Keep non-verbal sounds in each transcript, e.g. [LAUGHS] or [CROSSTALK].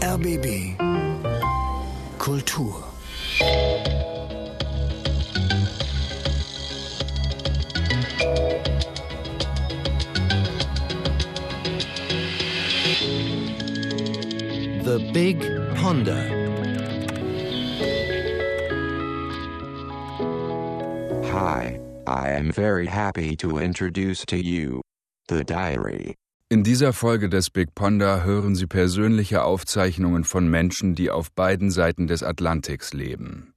RBB Kultur. The Big Ponder. Hi, I am very happy to introduce to you the diary. In dieser Folge des Big Ponder hören Sie persönliche Aufzeichnungen von Menschen, die auf beiden Seiten des Atlantiks leben.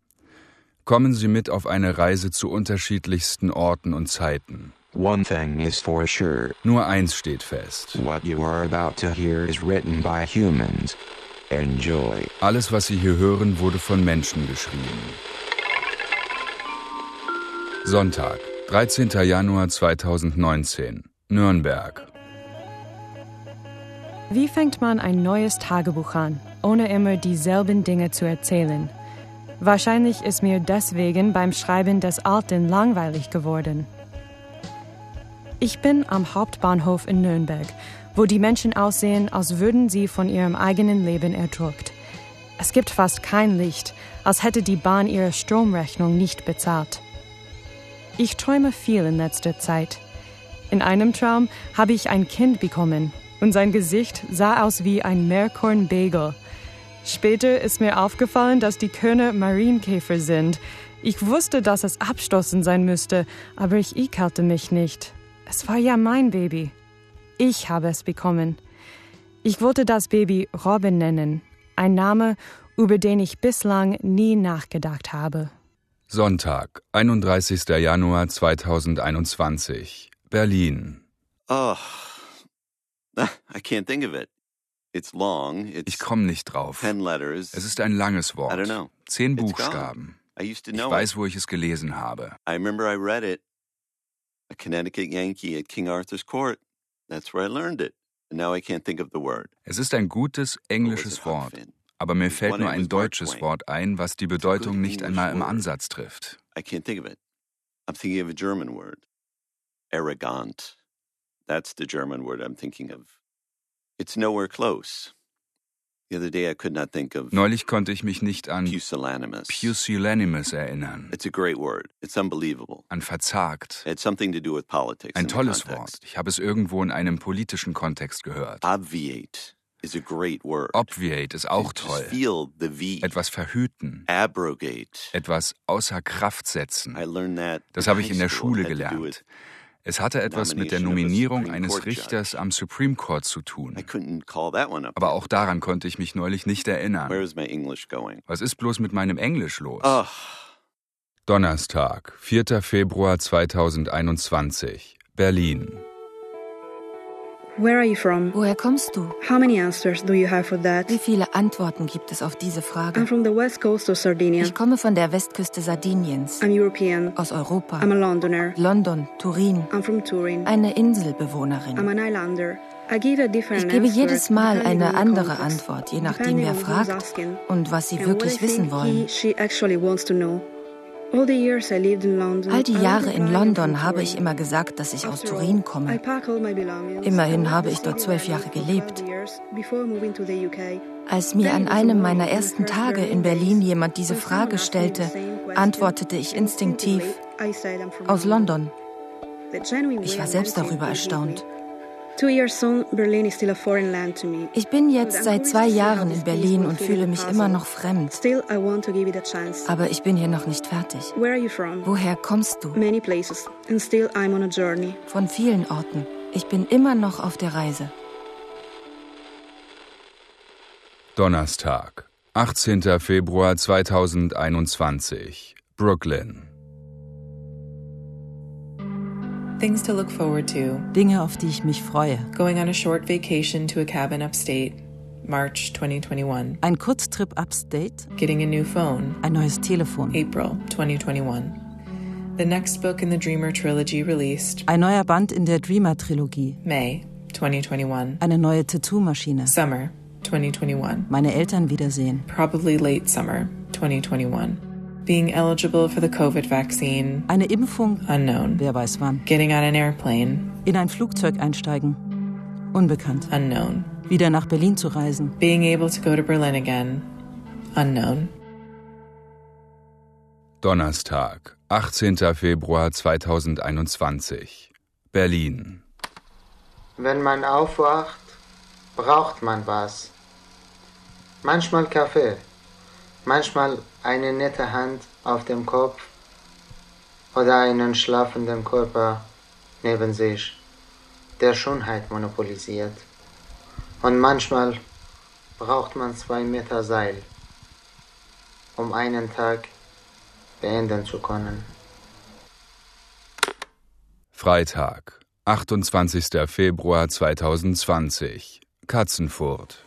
Kommen Sie mit auf eine Reise zu unterschiedlichsten Orten und Zeiten. One thing is for sure Nur eins steht fest. what you are about to hear is written by humans. Enjoy. Alles, was Sie hier hören, wurde von Menschen geschrieben. Sonntag, 13. Januar 2019, Nürnberg. Wie fängt man ein neues Tagebuch an, ohne immer dieselben Dinge zu erzählen? Wahrscheinlich ist mir deswegen beim Schreiben des Alten langweilig geworden. Ich bin am Hauptbahnhof in Nürnberg, wo die Menschen aussehen, als würden sie von ihrem eigenen Leben erdrückt. Es gibt fast kein Licht, als hätte die Bahn ihre Stromrechnung nicht bezahlt. Ich träume viel in letzter Zeit. In einem Traum habe ich ein Kind bekommen und sein Gesicht sah aus wie ein Meerkorn-Bagel. Später ist mir aufgefallen, dass die Körner Marienkäfer sind. Ich wusste, dass es abstoßend sein müsste, aber ich ekelte mich nicht. Es war ja mein Baby. Ich habe es bekommen. Ich wollte das Baby Robin nennen, ein Name, über den ich bislang nie nachgedacht habe. Sonntag, 31. Januar 2021, Berlin. Oh, I can't think of it. It's long. [LAUGHS] Ich It's komme nicht drauf. ten letters. Es ist ein langes Wort. I don't know. Zehn Buchstaben. I used to Ich know weiß, wo ich es gelesen habe. I remember I read it. A Connecticut Yankee at King Arthur's Court. That's where I learned it. And now I can't think of the word. Es ist ein gutes englisches Wort, aber mir fällt nur ein deutsches. Wort ein, was die Bedeutung nicht einmal im. Ansatz trifft. I can't think of it. I'm thinking of a German word. Arrogant. That's the German word I'm thinking of. It's nowhere close. The other day I could not think of Neulich konnte ich mich nicht an pusillanimous. Pusillanimous erinnern, It's a great word. It's unbelievable. an verzagt. It had something to do with politics. Ein tolles. Wort. Ich habe es irgendwo in einem politischen Kontext gehört. Obviate is a great word. Obviate ist auch toll. feel the V. Etwas verhüten, Abrogate. etwas außer Kraft setzen. I learned that. Das habe ich in der Schule gelernt. Es hatte etwas mit der Nominierung eines Richters am Supreme Court zu I tun. couldn't call that one up. Aber auch daran konnte ich mich neulich nicht Where erinnern. is my English going? Was ist bloß mit meinem Englisch los? Oh, Donnerstag, 4. Februar 2021, Berlin. Where are you from? Woher kommst du? How many answers do you have for that? Wie viele Antworten gibt es auf diese I'm Frage? from the west coast of Sardinia. Ich komme von der Westküste Sardiniens, I'm European. aus Europa. I'm a Londoner. London, Turin, I'm from Turin. eine I'm Inselbewohnerin. an islander. I give a different Ich gebe answer jedes Mal eine andere Antwort, je nachdem wer fragt und was sie wirklich wissen wollen. All die Jahre in London habe ich immer gesagt, dass ich aus Turin komme. Immerhin habe ich dort zwölf Jahre gelebt. Als mir an einem meiner ersten Tage in Berlin jemand diese Frage stellte, antwortete ich instinktiv aus London. Ich war selbst darüber erstaunt. Ich bin jetzt seit zwei Jahren in Berlin und fühle mich immer noch fremd. Aber ich bin hier noch nicht fertig. Where are you from? Woher kommst du? Von vielen Orten. Ich bin immer noch auf der Reise. Donnerstag, 18. Februar 2021, Brooklyn. Things to look forward to. Dinge, auf die ich mich freue. Going on a short vacation to a cabin upstate, March 2021. Ein Kurztrip upstate, Getting a new phone, ein neues Telefon. April 2021. The next book in the Dreamer trilogy released, Ein neuer Band in der Dreamer-Trilogie. May 2021. Eine neue Tattoo-Maschine. Summer 2021. Meine Eltern wiedersehen. Probably late summer 2021. Being eligible for the COVID vaccine, Eine Impfung, unknown. wer weiß wann. Getting on an airplane, In ein Flugzeug einsteigen, unbekannt. unknown. Wieder nach Berlin zu reisen. Being able to go to Berlin again. Unknown. Donnerstag, 18. Februar 2021. Berlin. Wenn man aufwacht, braucht man was. Manchmal Kaffee, manchmal eine nette Hand auf dem Kopf oder einen schlafenden Körper neben sich, der Schönheit monopolisiert. Und manchmal braucht man zwei Meter Seil, um einen Tag beenden zu können. Freitag, 28. Februar 2020. Katzenfurt.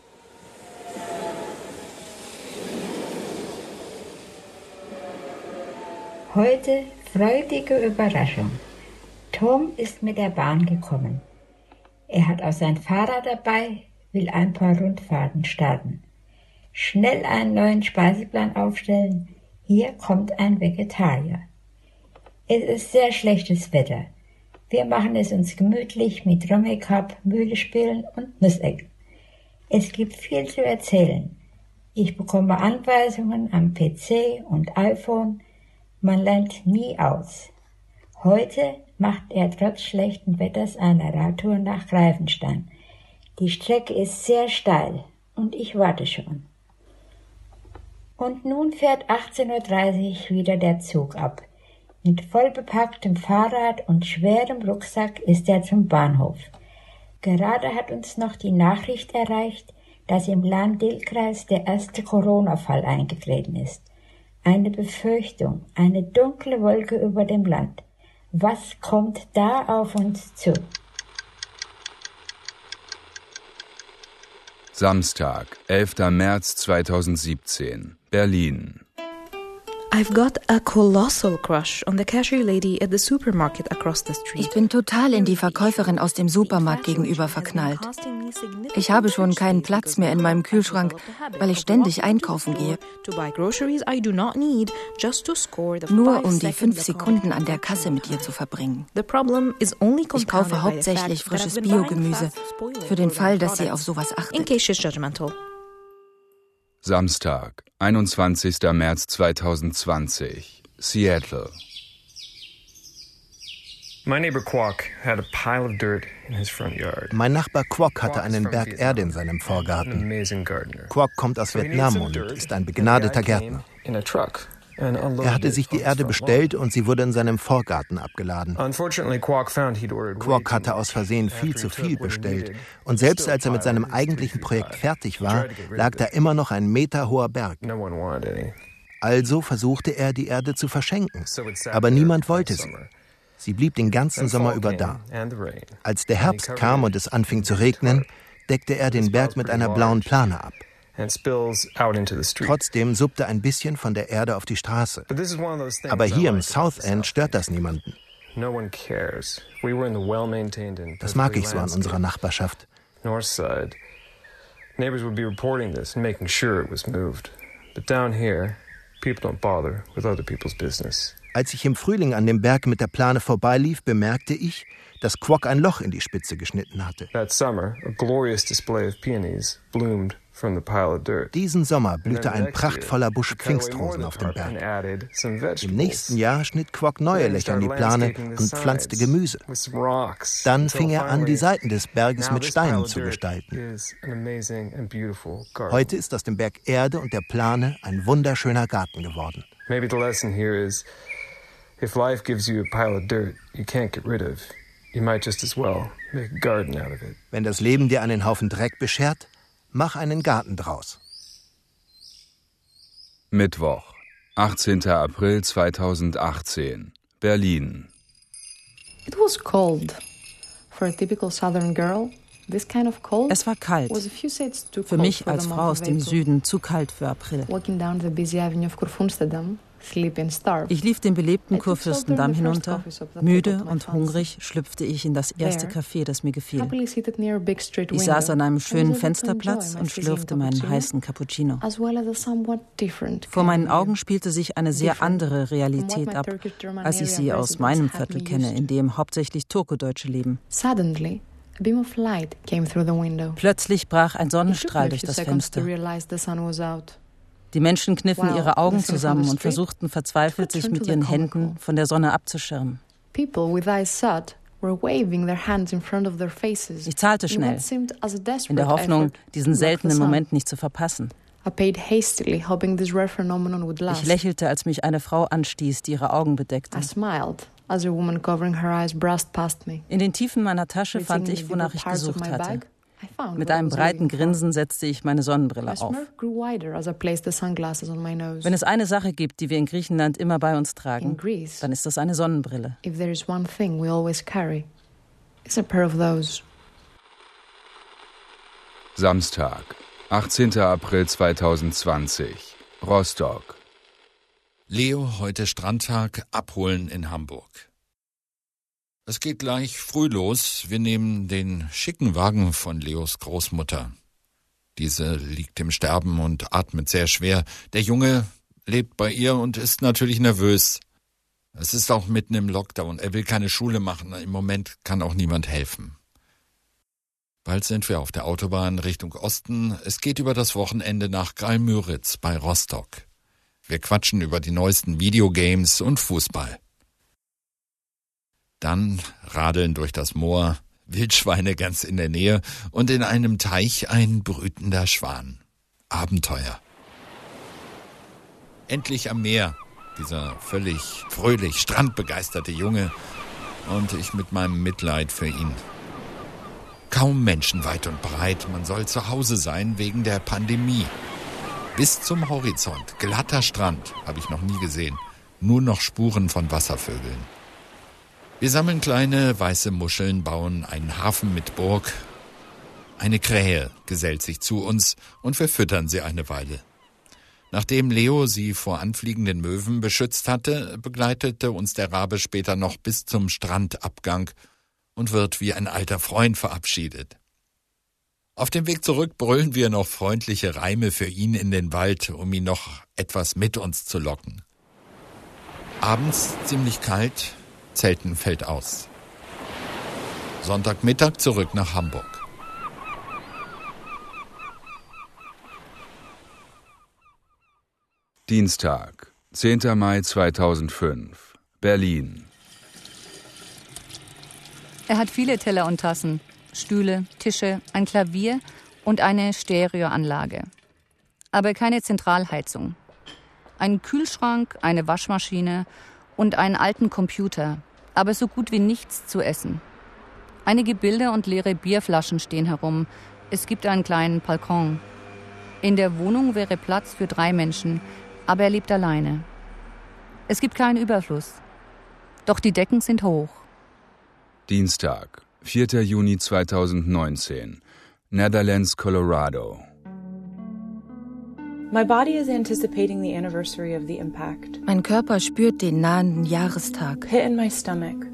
Heute freudige Überraschung. Tom ist mit der Bahn gekommen. Er hat auch sein Fahrrad dabei, will ein paar Rundfahrten starten. Schnell einen neuen Speiseplan aufstellen. Hier kommt ein Vegetarier. Es ist sehr schlechtes Wetter. Wir machen es uns gemütlich mit Rummikub, Mühlespielen und Nussecken. Es gibt viel zu erzählen. Ich bekomme Anweisungen am PC und iPhone, man lernt nie aus. Heute macht er trotz schlechten Wetters eine Radtour nach Greifenstein. Die Strecke ist sehr steil und ich warte schon. Und nun fährt 18.30 Uhr wieder der Zug ab. Mit vollbepacktem Fahrrad und schwerem Rucksack ist er zum Bahnhof. Gerade hat uns noch die Nachricht erreicht, dass im Lahn-Dill-Kreis der erste Corona-Fall eingetreten ist. Eine Befürchtung, eine dunkle Wolke über dem Land. Was kommt da auf uns zu? Samstag, 11. März 2017, Berlin. I've got a colossal crush on the cashier lady at the supermarket across the street. Ich bin total in die Verkäuferin aus dem Supermarkt gegenüber verknallt. Ich habe schon keinen Platz mehr in meinem Kühlschrank, weil ich ständig einkaufen gehe. Nur um die fünf Sekunden an der Kasse mit ihr zu verbringen. Ich kaufe hauptsächlich frisches Biogemüse, für den Fall, dass sie auf sowas achtet. Samstag, 21. März 2020, Seattle. Mein Nachbar Quok hatte einen Berg Erde in seinem Vorgarten. Quok kommt aus Vietnam und ist ein begnadeter Gärtner. Er hatte sich die Erde bestellt und sie wurde in seinem Vorgarten abgeladen. Quok hatte aus Versehen viel zu viel bestellt. und selbst als er mit seinem eigentlichen Projekt fertig war, lag da immer noch ein Meter hoher Berg. Also versuchte er, die Erde zu verschenken, aber niemand wollte sie. Sie blieb den ganzen Sommer über da. Als der Herbst kam und es anfing zu regnen, deckte er den Berg mit einer blauen Plane ab. Trotzdem suppte ein bisschen von der Erde auf die Straße. Aber hier im South End stört das niemanden. Das mag ich so an unserer Nachbarschaft. Neighbors would be reporting this and making sure it was moved. But down here, people don't bother with other people's business. Als ich im Frühling an dem Berg mit der Plane vorbeilief, bemerkte ich, dass Quok ein Loch in die Spitze geschnitten hatte. That summer, a glorious display of peonies bloomed diesen Sommer blühte ein prachtvoller Busch Pfingstrosen auf dem Berg. Im nächsten Jahr schnitt Quok neue Löcher in die Plane und pflanzte Gemüse. Dann fing er an, die Seiten des Berges mit Steinen zu gestalten. Heute ist aus dem Berg Erde und der Plane ein wunderschöner Garten geworden. Maybe the lesson here is if life gives you a pile of dirt you can't get rid of, you might just as well make a garden out of it. Wenn das Leben dir einen Haufen Dreck beschert, Mach einen Garten draus. Mittwoch, 18. April 2018, Berlin. It was cold. For a typical southern girl, this kind of cold es war kalt. Für mich als Frau aus dem Süden zu kalt für April. Ich lief den belebten Kurfürstendamm hinunter. Müde und hungrig schlüpfte ich in das erste Café, das mir gefiel. Ich saß an einem schönen Fensterplatz und schlürfte meinen heißen Cappuccino. Vor meinen Augen spielte sich eine sehr andere Realität ab, als ich sie aus meinem Viertel kenne, in dem hauptsächlich Turkodeutsche leben. Plötzlich brach ein Sonnenstrahl durch das Fenster. Die Menschen kniffen ihre Augen zusammen und versuchten verzweifelt, sich mit ihren Händen von der Sonne abzuschirmen. Ich zahlte schnell, in der Hoffnung, diesen seltenen Moment nicht zu verpassen. Ich lächelte, als mich eine Frau anstieß, die ihre Augen bedeckte. In den Tiefen meiner Tasche fand ich, wonach ich gesucht hatte. Mit einem breiten Grinsen setzte ich meine Sonnenbrille auf. Wenn es eine Sache gibt, die wir in Griechenland immer bei uns tragen, dann ist das eine Sonnenbrille. Samstag, 18. April 2020, Rostock. Leo, heute Strandtag, abholen in Hamburg. Es geht gleich früh los. Wir nehmen den schicken Wagen von Leos Großmutter. Diese liegt im Sterben und atmet sehr schwer. Der Junge lebt bei ihr und ist natürlich nervös. Es ist auch mitten im Lockdown. Er will keine Schule machen. Im Moment kann auch niemand helfen. Bald sind wir auf der Autobahn Richtung Osten. Es geht über das Wochenende nach Gralmüritz bei Rostock. Wir quatschen über die neuesten Videogames und Fußball. Dann radeln durch das Moor, Wildschweine ganz in der Nähe und in einem Teich ein brütender Schwan. Abenteuer. Endlich am Meer, dieser völlig fröhlich, strandbegeisterte Junge und ich mit meinem Mitleid für ihn. Kaum Menschen weit und breit, man soll zu Hause sein wegen der Pandemie. Bis zum Horizont, glatter Strand, habe ich noch nie gesehen. Nur noch Spuren von Wasservögeln. Wir sammeln kleine weiße Muscheln, bauen einen Hafen mit Burg. Eine Krähe gesellt sich zu uns und wir füttern sie eine Weile. Nachdem Leo sie vor anfliegenden Möwen beschützt hatte, begleitete uns der Rabe später noch bis zum Strandabgang und wird wie ein alter Freund verabschiedet. Auf dem Weg zurück brüllen wir noch freundliche Reime für ihn in den Wald, um ihn noch etwas mit uns zu locken. Abends ziemlich kalt, Zelten fällt aus. Sonntagmittag zurück nach Hamburg. Dienstag, 10. Mai 2005, Berlin. Er hat viele Teller und Tassen. Stühle, Tische, ein Klavier und eine Stereoanlage. Aber keine Zentralheizung. Ein Kühlschrank, eine Waschmaschine und einen alten Computer, aber so gut wie nichts zu essen. Einige Bilder und leere Bierflaschen stehen herum. Es gibt einen kleinen Balkon. In der Wohnung wäre Platz für drei Menschen, aber er lebt alleine. Es gibt keinen Überfluss. Doch die Decken sind hoch. Dienstag, 4. Juni 2019, Netherlands, Colorado. Mein Körper spürt den nahenden Jahrestag.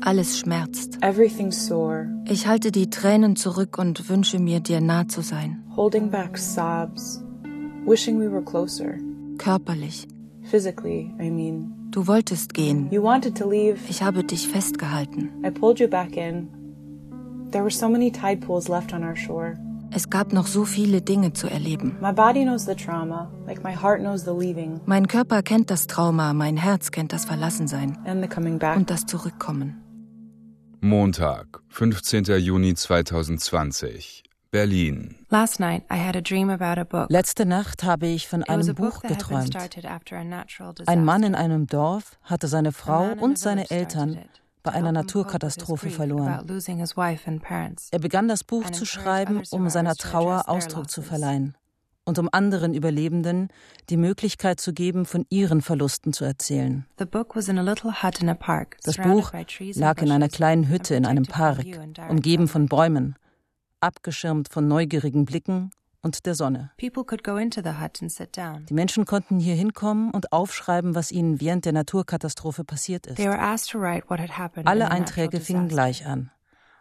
Alles schmerzt. Ich halte die Tränen zurück und wünsche mir, dir nah zu sein. Körperlich. Du wolltest gehen. Ich habe dich festgehalten. There were so many tide pools left on our shore. Es gab noch so viele Dinge zu erleben. Mein Körper kennt das Trauma, mein Herz kennt das Verlassensein und das Zurückkommen. Montag, 15. Juni 2020, Berlin. Letzte Nacht habe ich von einem Buch geträumt. Ein Mann in einem Dorf hatte seine Frau und seine Eltern bei einer Naturkatastrophe verloren. Er begann das Buch zu schreiben, um seiner Trauer Ausdruck zu verleihen und um anderen Überlebenden die Möglichkeit zu geben, von ihren Verlusten zu erzählen. Das Buch lag in einer kleinen Hütte in einem Park, umgeben von Bäumen, abgeschirmt von neugierigen Blicken und der Sonne. Die Menschen konnten hier hinkommen und aufschreiben, was ihnen während der Naturkatastrophe passiert ist. Alle Einträge fingen gleich an.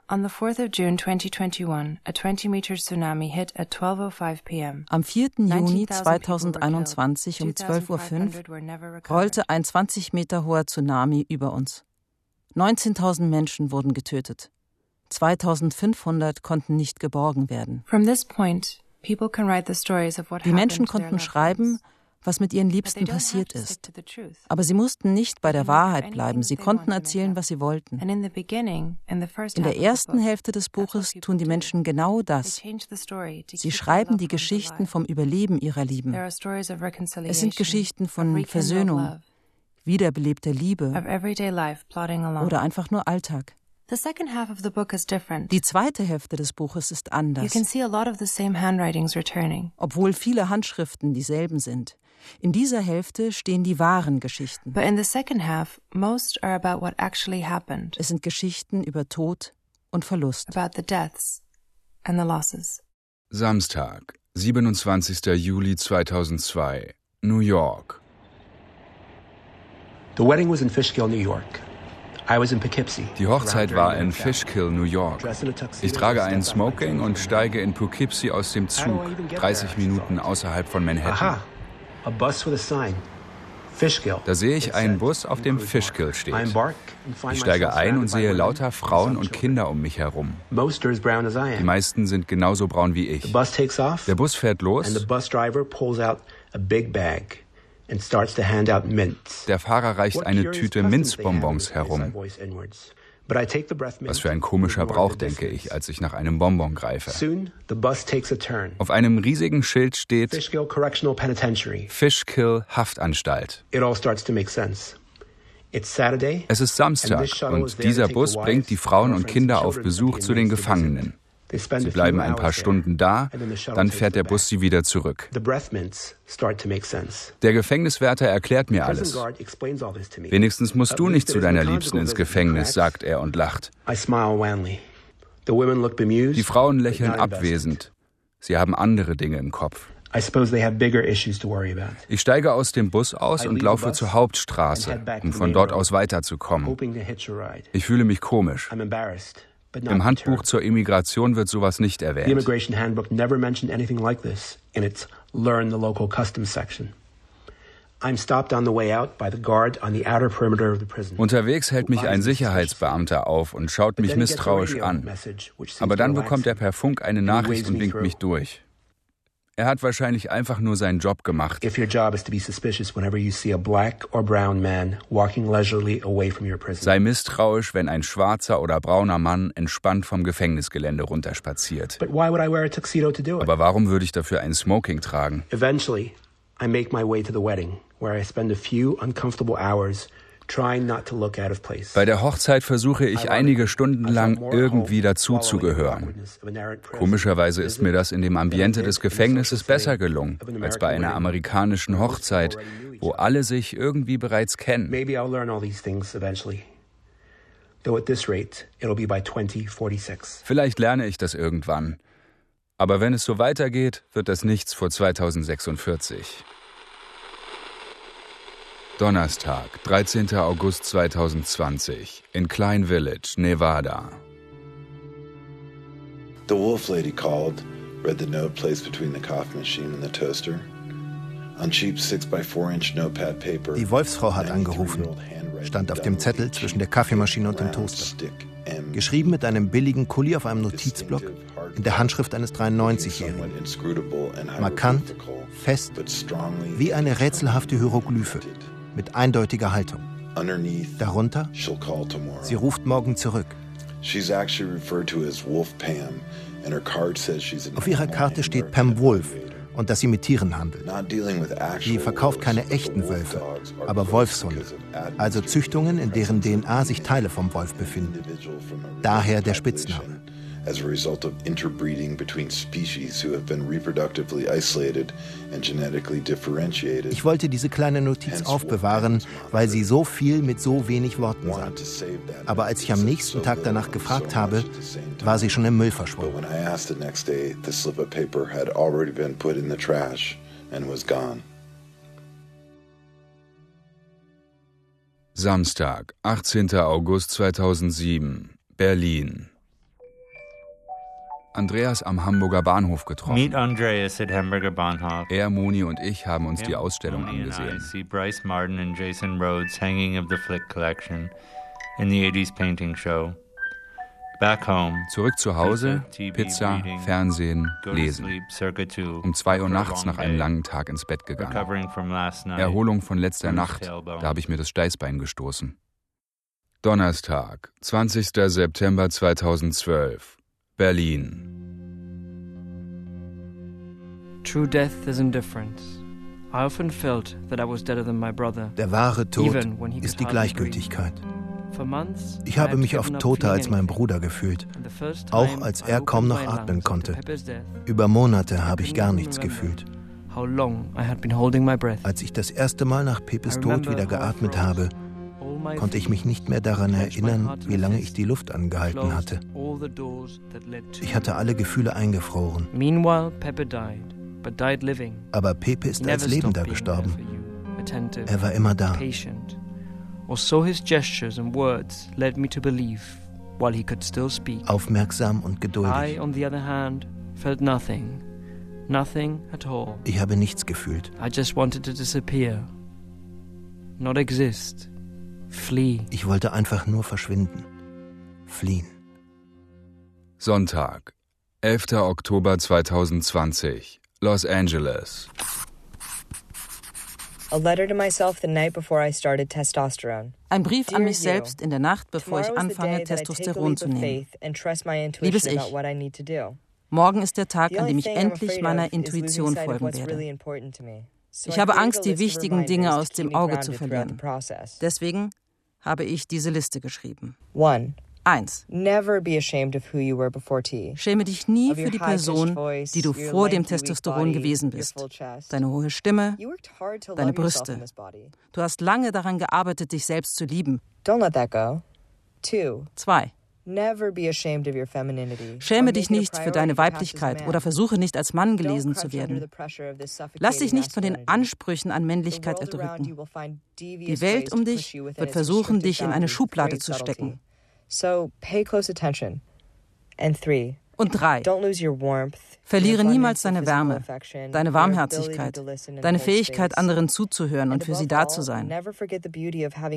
On the 4th of June 2021, a 20 meter tsunami hit at 12:05 p.m. Am 4. Juni 2021 um 12:05 Uhr rollte ein 20 Meter hoher Tsunami über uns. 19.000 Menschen wurden getötet. 2500 konnten nicht geborgen werden. Die Menschen konnten schreiben, was mit ihren Liebsten passiert ist. Aber sie mussten nicht bei der Wahrheit bleiben, sie konnten erzählen, was sie wollten. In der ersten Hälfte des Buches tun die Menschen genau das. Sie schreiben die Geschichten vom Überleben ihrer Lieben. Es sind Geschichten von Versöhnung, wiederbelebter Liebe oder einfach nur Alltag. Die zweite Hälfte des Buches ist anders. Obwohl viele Handschriften dieselben sind. In dieser Hälfte stehen die wahren Geschichten. Half, es sind Geschichten über Tod und Verlust. Samstag, 27. Juli 2002, New York. The wedding was in Fishkill, New York. Die Hochzeit war in Fishkill, New York. Ich trage einen Smoking und steige in Poughkeepsie aus dem Zug, 30 Minuten außerhalb von Manhattan. Da sehe ich einen Bus, auf dem Fishkill steht. Ich steige ein und sehe lauter Frauen und Kinder um mich herum. Die meisten sind genauso braun wie ich. Der Bus fährt los der Fahrer reicht eine Tüte Minzbonbons herum. Was für ein komischer Brauch, denke ich, als ich nach einem Bonbon greife. Auf einem riesigen Schild steht Fishkill Haftanstalt. Es ist Samstag und dieser Bus bringt die Frauen und Kinder auf Besuch zu den Gefangenen. Sie bleiben ein paar Stunden da, dann fährt der Bus sie wieder zurück. Der Gefängniswärter erklärt mir alles. Wenigstens musst du nicht zu deiner Liebsten ins Gefängnis, sagt er und lacht. Die Frauen lächeln abwesend. Sie haben andere Dinge im Kopf. Ich steige aus dem Bus aus und laufe zur Hauptstraße, um von dort aus weiterzukommen. Ich fühle mich komisch. Im Handbuch zur Immigration wird sowas nicht erwähnt. The Immigration Handbook never mentioned anything like this in its Learn the Local Customs section. Unterwegs hält mich ein Sicherheitsbeamter auf und schaut mich misstrauisch an. Aber dann bekommt er per Funk eine Nachricht und winkt mich durch. Er hat wahrscheinlich einfach nur seinen Job gemacht. Sei misstrauisch, wenn ein schwarzer oder brauner Mann entspannt vom Gefängnisgelände runterspaziert. Aber warum würde ich dafür ein Smoking tragen? Eventually, I make my way to the wedding, where I spend a few uncomfortable hours bei der Hochzeit versuche ich einige Stunden lang irgendwie dazuzugehören. Komischerweise ist mir das in dem Ambiente des Gefängnisses besser gelungen als bei einer amerikanischen Hochzeit, wo alle sich irgendwie bereits kennen. Vielleicht lerne ich das irgendwann. Aber wenn es so weitergeht, wird das nichts vor 2046. Donnerstag, 13. August 2020 in Klein Village, Nevada. The wolf lady called, read the note placed between the coffee machine and the toaster. On cheap 6x4-inch notepad paper. Die Wolfsfrau hat angerufen, stand auf dem Zettel zwischen der Kaffeemaschine und dem Toaster. Geschrieben mit einem billigen Kuli auf einem Notizblock in der Handschrift eines 93-Jährigen. Markant, fest, wie eine rätselhafte Hieroglyphe mit eindeutiger Haltung. Darunter, sie ruft morgen zurück. Auf ihrer Karte steht Pam Wolf und dass sie mit Tieren handelt. Sie verkauft keine echten Wölfe, aber Wolfshunde, also Züchtungen, in deren DNA sich Teile vom Wolf befinden. Daher der Spitzname as a result of interbreeding between species who have been reproductively isolated and genetically differentiated. Ich wollte diese kleine Notiz aufbewahren, weil sie so viel mit so wenig Worten sagt. Aber als ich am nächsten Tag danach gefragt habe, war sie schon im Müll verschwunden. But when I asked the next day, the slip of paper had already been put in the trash and was gone. Samstag, 18. August 2007, Berlin. Andreas am Hamburger Bahnhof getroffen. Meet Andreas at Hamburger Bahnhof. Er, Moni und ich haben uns die Ausstellung Moni angesehen. I see Bryce Martin and Jason Rhodes hanging of the Flick collection in the 80s painting show. Zurück zu Hause, Pizza, Fernsehen, Lesen. Um zwei Uhr nachts nach einem langen Tag ins Bett gegangen. Erholung von letzter Nacht, da habe ich mir das Steißbein gestoßen. Donnerstag, 20. September 2012, Berlin. True death is indifference. I often felt that I was deader than my brother. Der wahre Tod ist die Gleichgültigkeit. Ich habe mich oft toter als mein Bruder gefühlt, auch als er kaum noch atmen konnte. Über Monate habe ich gar nichts gefühlt. Als ich das erste Mal nach Pepes Tod wieder geatmet habe, konnte ich mich nicht mehr daran erinnern, wie lange ich die Luft angehalten hatte. Ich hatte alle Gefühle eingefroren. Aber Pepe ist als Lebender gestorben. Er war immer da. Aufmerksam und geduldig. Ich habe nichts gefühlt. I just wanted to disappear. Not exist. Flee. Ich wollte einfach nur verschwinden. Fliehen. Sonntag, 11. Oktober 2020, Los Angeles. Ein Brief an mich selbst in der Nacht, bevor ich anfange, Testosteron zu nehmen. Liebes Ich, morgen ist der Tag, an dem ich endlich meiner Intuition folgen werde. Ich habe Angst, die wichtigen Dinge aus dem Auge zu verlieren. Deswegen habe ich diese Liste geschrieben. 1. Schäme dich nie für die Person, die du vor dem Testosteron gewesen bist. Deine hohe Stimme, deine Brüste. Du hast lange daran gearbeitet, dich selbst zu lieben. 2. Schäme dich nicht für deine Weiblichkeit oder versuche nicht als Mann gelesen zu werden. Lass dich nicht von den Ansprüchen an Männlichkeit erdrücken. Die Welt um dich wird versuchen, dich in eine Schublade zu stecken. So pay close attention. And three. Und drei. Verliere niemals deine Wärme, deine Warmherzigkeit, deine Fähigkeit, anderen zuzuhören und für sie da zu sein.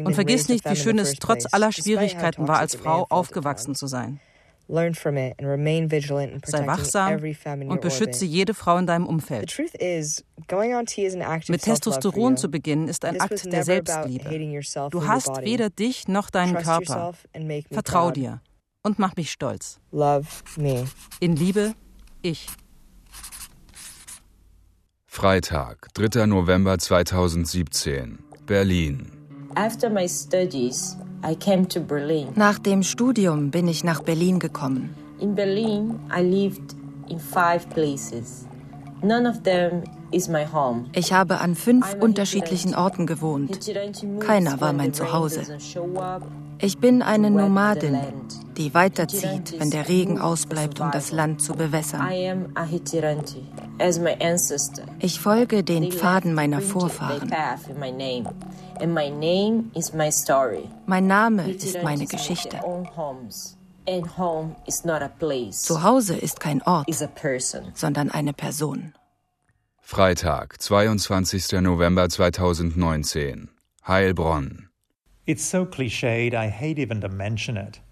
Und vergiss nicht, wie schön es trotz aller Schwierigkeiten war, als Frau aufgewachsen zu sein. Sei wachsam und beschütze jede Frau in deinem Umfeld. Mit Testosteron zu beginnen ist ein Akt der Selbstliebe. Du hast weder dich noch deinen Körper. Vertrau dir und mach mich stolz. In Liebe, ich. Freitag, 3. November 2017, Berlin. After my studies, nach dem Studium bin ich nach Berlin gekommen. In Berlin, I lived in five places. None of them. Ich habe an fünf unterschiedlichen Orten gewohnt. Keiner war mein Zuhause. Ich bin eine Nomadin, die weiterzieht, wenn der Regen ausbleibt, um das Land zu bewässern. Ich folge den Pfaden meiner Vorfahren. Mein Name ist meine Geschichte. Zuhause ist kein Ort, sondern eine Person. Freitag, 22. November 2019. Heilbronn. It's so cliched, I hate even to mention it.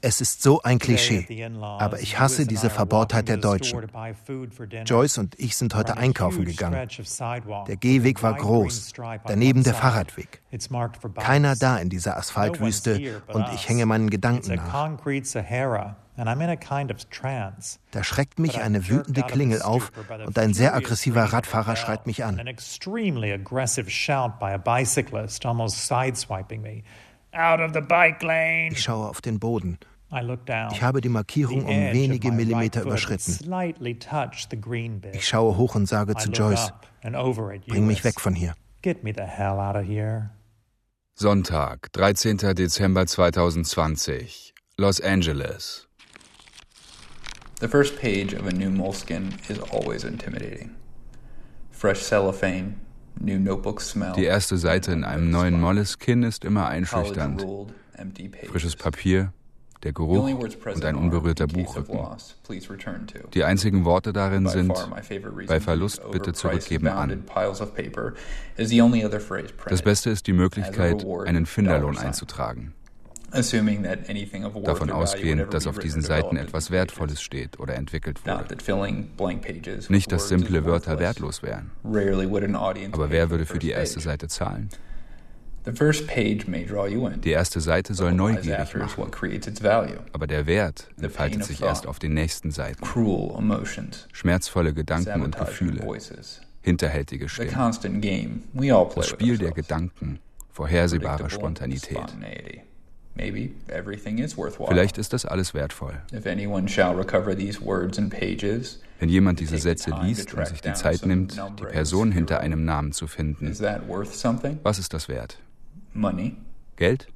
Es ist so ein Klischee, aber ich hasse diese Verbohrtheit der Deutschen. Joyce und ich sind heute einkaufen gegangen. Der Gehweg war groß, daneben der Fahrradweg. Keiner da in dieser Asphaltwüste und ich hänge meinen Gedanken nach. Da schreckt mich eine wütende Klingel auf und ein sehr aggressiver Radfahrer schreit mich an. Ich schaue auf den Boden. Ich habe die Markierung um wenige Millimeter überschritten. Ich schaue hoch und sage zu Joyce, bring mich weg von hier. Sonntag, 13. Dezember 2020, Los Angeles. The first page of a new moleskin is always intimidating. Fresh cellophane, new notebook smell. Die erste Seite in einem neuen Moleskine ist immer einschüchternd. Frisches Papier, der Geruch und ein unberührter Buchrücken. Die einzigen Worte darin sind, bei Verlust bitte zurückgeben an. Das Beste ist die Möglichkeit, einen Finderlohn einzutragen. Davon ausgehend, dass auf diesen Seiten etwas Wertvolles steht oder entwickelt wurde. Nicht, dass simple Wörter wertlos wären. Aber wer würde für die erste Seite zahlen? Die erste Seite soll neugierig machen. Aber der Wert entfaltet sich erst auf den nächsten Seiten. Schmerzvolle Gedanken und Gefühle, hinterhältige Stimmen. Das Spiel der Gedanken, vorhersehbare Spontanität. Vielleicht ist das alles wertvoll. Wenn jemand diese Sätze liest und sich die Zeit nimmt, die Person hinter einem Namen zu finden, was ist das wert? Geld?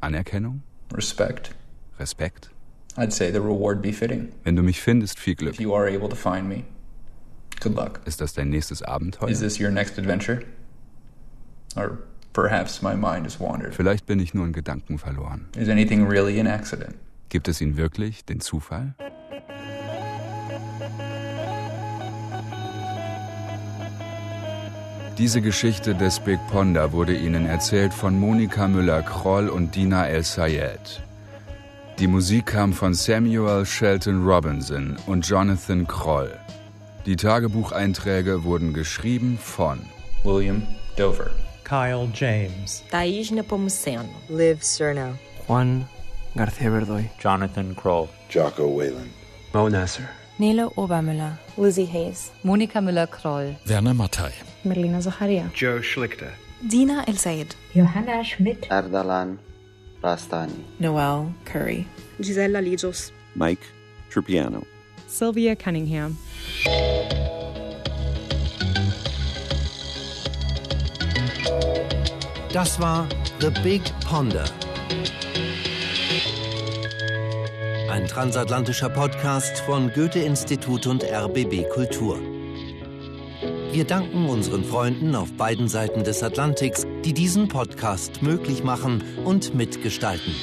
Anerkennung? Respect. Respekt? Wenn du mich findest, viel Glück. Me, ist das dein nächstes Abenteuer? Is this your next adventure? Or Perhaps my mind has wandered. Vielleicht bin ich nur in Gedanken verloren. Is anything really an accident? Gibt es ihn wirklich, den Zufall? Diese Geschichte des Big Ponder wurde Ihnen erzählt von Monika Müller-Kroll und Dina El-Sayed. Die Musik kam von Samuel Shelton Robinson und Jonathan Kroll. Die Tagebucheinträge wurden geschrieben von William Dover. Kyle James, Thaís Nepomuceno, Liv Cerno, Juan García Verdoy, Jonathan Kroll, Jocko Whalen, Mo Nasser, Nele Obermüller, Lizzie Hayes, Monika Müller-Kroll, Werner Mattei, Merlina Zacharia, Joe Schlichter, Dina El Sayed, Johanna Schmidt, Ardalan Rastani, Noel Curry, Gisella Lijos, Mike Trupiano, Sylvia Cunningham. Das war The Big Ponder. Ein transatlantischer Podcast von Goethe-Institut und RBB Kultur. Wir danken unseren Freunden auf beiden Seiten des Atlantiks, die diesen Podcast möglich machen und mitgestalten.